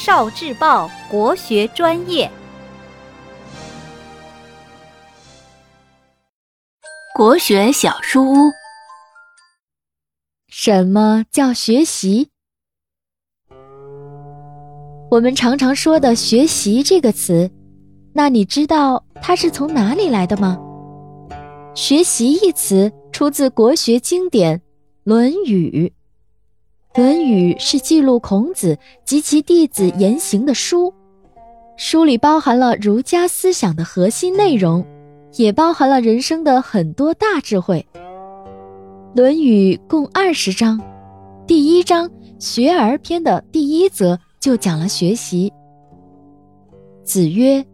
少智报国学专业，国学小书屋。什么叫学习？我们常常说的“学习”这个词，那你知道它是从哪里来的吗？“学习”一词出自国学经典《论语》。《论语》是记录孔子及其弟子言行的书，书里包含了儒家思想的核心内容，也包含了人生的很多大智慧。《论语》共二十章，第一章《学而篇》的第一则就讲了学习。子曰：“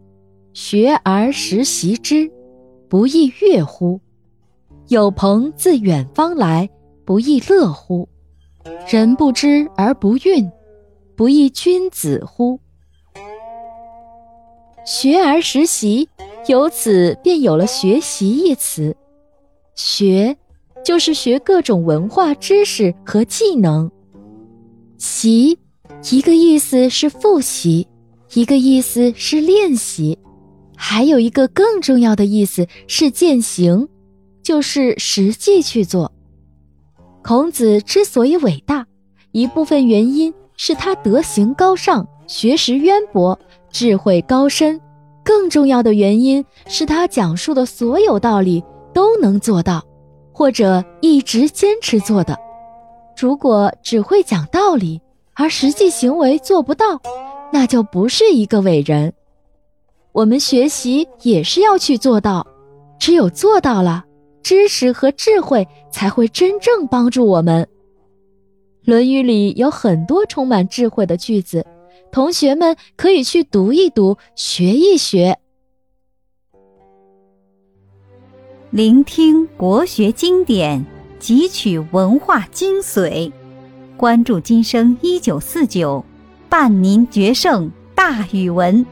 学而时习之，不亦说乎？有朋自远方来，不亦乐乎？”人不知而不愠，不亦君子乎？学而时习，由此便有了“学习”一词。学，就是学各种文化知识和技能；习，一个意思是复习，一个意思是练习，还有一个更重要的意思是践行，就是实际去做。孔子之所以伟大，一部分原因是他德行高尚、学识渊博、智慧高深；更重要的原因是他讲述的所有道理都能做到，或者一直坚持做的。如果只会讲道理，而实际行为做不到，那就不是一个伟人。我们学习也是要去做到，只有做到了。知识和智慧才会真正帮助我们。《论语》里有很多充满智慧的句子，同学们可以去读一读，学一学。聆听国学经典，汲取文化精髓，关注今生一九四九，伴您决胜大语文。